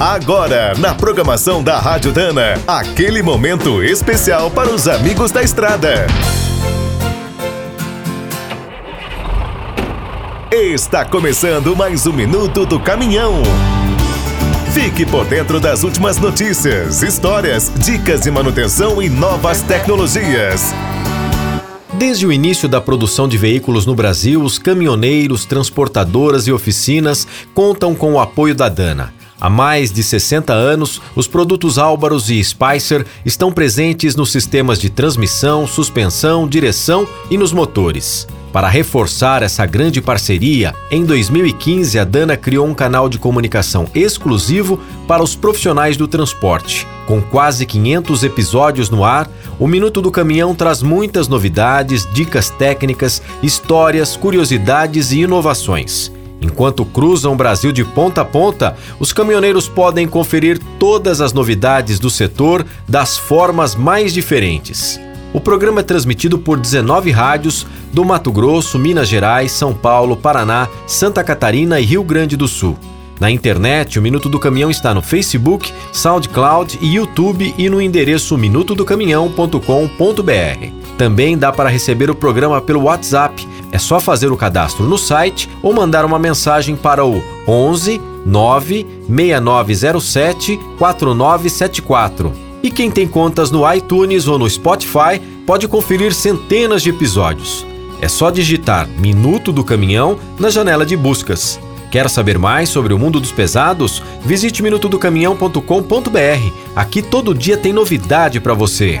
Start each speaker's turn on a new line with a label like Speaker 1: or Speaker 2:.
Speaker 1: Agora, na programação da Rádio Dana, aquele momento especial para os amigos da estrada. Está começando mais um minuto do caminhão. Fique por dentro das últimas notícias, histórias, dicas de manutenção e novas tecnologias.
Speaker 2: Desde o início da produção de veículos no Brasil, os caminhoneiros, transportadoras e oficinas contam com o apoio da Dana. Há mais de 60 anos, os produtos Álvaros e Spicer estão presentes nos sistemas de transmissão, suspensão, direção e nos motores. Para reforçar essa grande parceria, em 2015 a Dana criou um canal de comunicação exclusivo para os profissionais do transporte. Com quase 500 episódios no ar, o Minuto do Caminhão traz muitas novidades, dicas técnicas, histórias, curiosidades e inovações. Enquanto cruzam o Brasil de ponta a ponta, os caminhoneiros podem conferir todas as novidades do setor das formas mais diferentes. O programa é transmitido por 19 rádios do Mato Grosso, Minas Gerais, São Paulo, Paraná, Santa Catarina e Rio Grande do Sul. Na internet, o Minuto do Caminhão está no Facebook, SoundCloud e YouTube e no endereço minutodocaminhão.com.br. Também dá para receber o programa pelo WhatsApp. É só fazer o cadastro no site ou mandar uma mensagem para o 11 9 6907 4974. E quem tem contas no iTunes ou no Spotify pode conferir centenas de episódios. É só digitar Minuto do Caminhão na janela de buscas. Quer saber mais sobre o mundo dos pesados? Visite minutodocaminhão.com.br. Aqui todo dia tem novidade para você.